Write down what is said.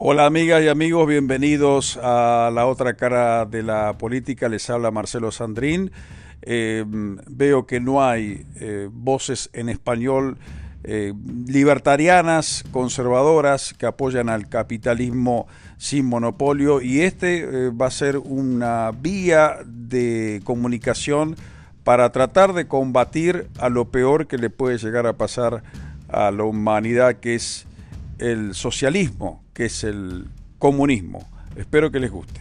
Hola amigas y amigos, bienvenidos a la otra cara de la política. Les habla Marcelo Sandrín. Eh, veo que no hay eh, voces en español eh, libertarianas, conservadoras, que apoyan al capitalismo sin monopolio y este va a ser una vía de comunicación para tratar de combatir a lo peor que le puede llegar a pasar a la humanidad, que es el socialismo, que es el comunismo. Espero que les guste.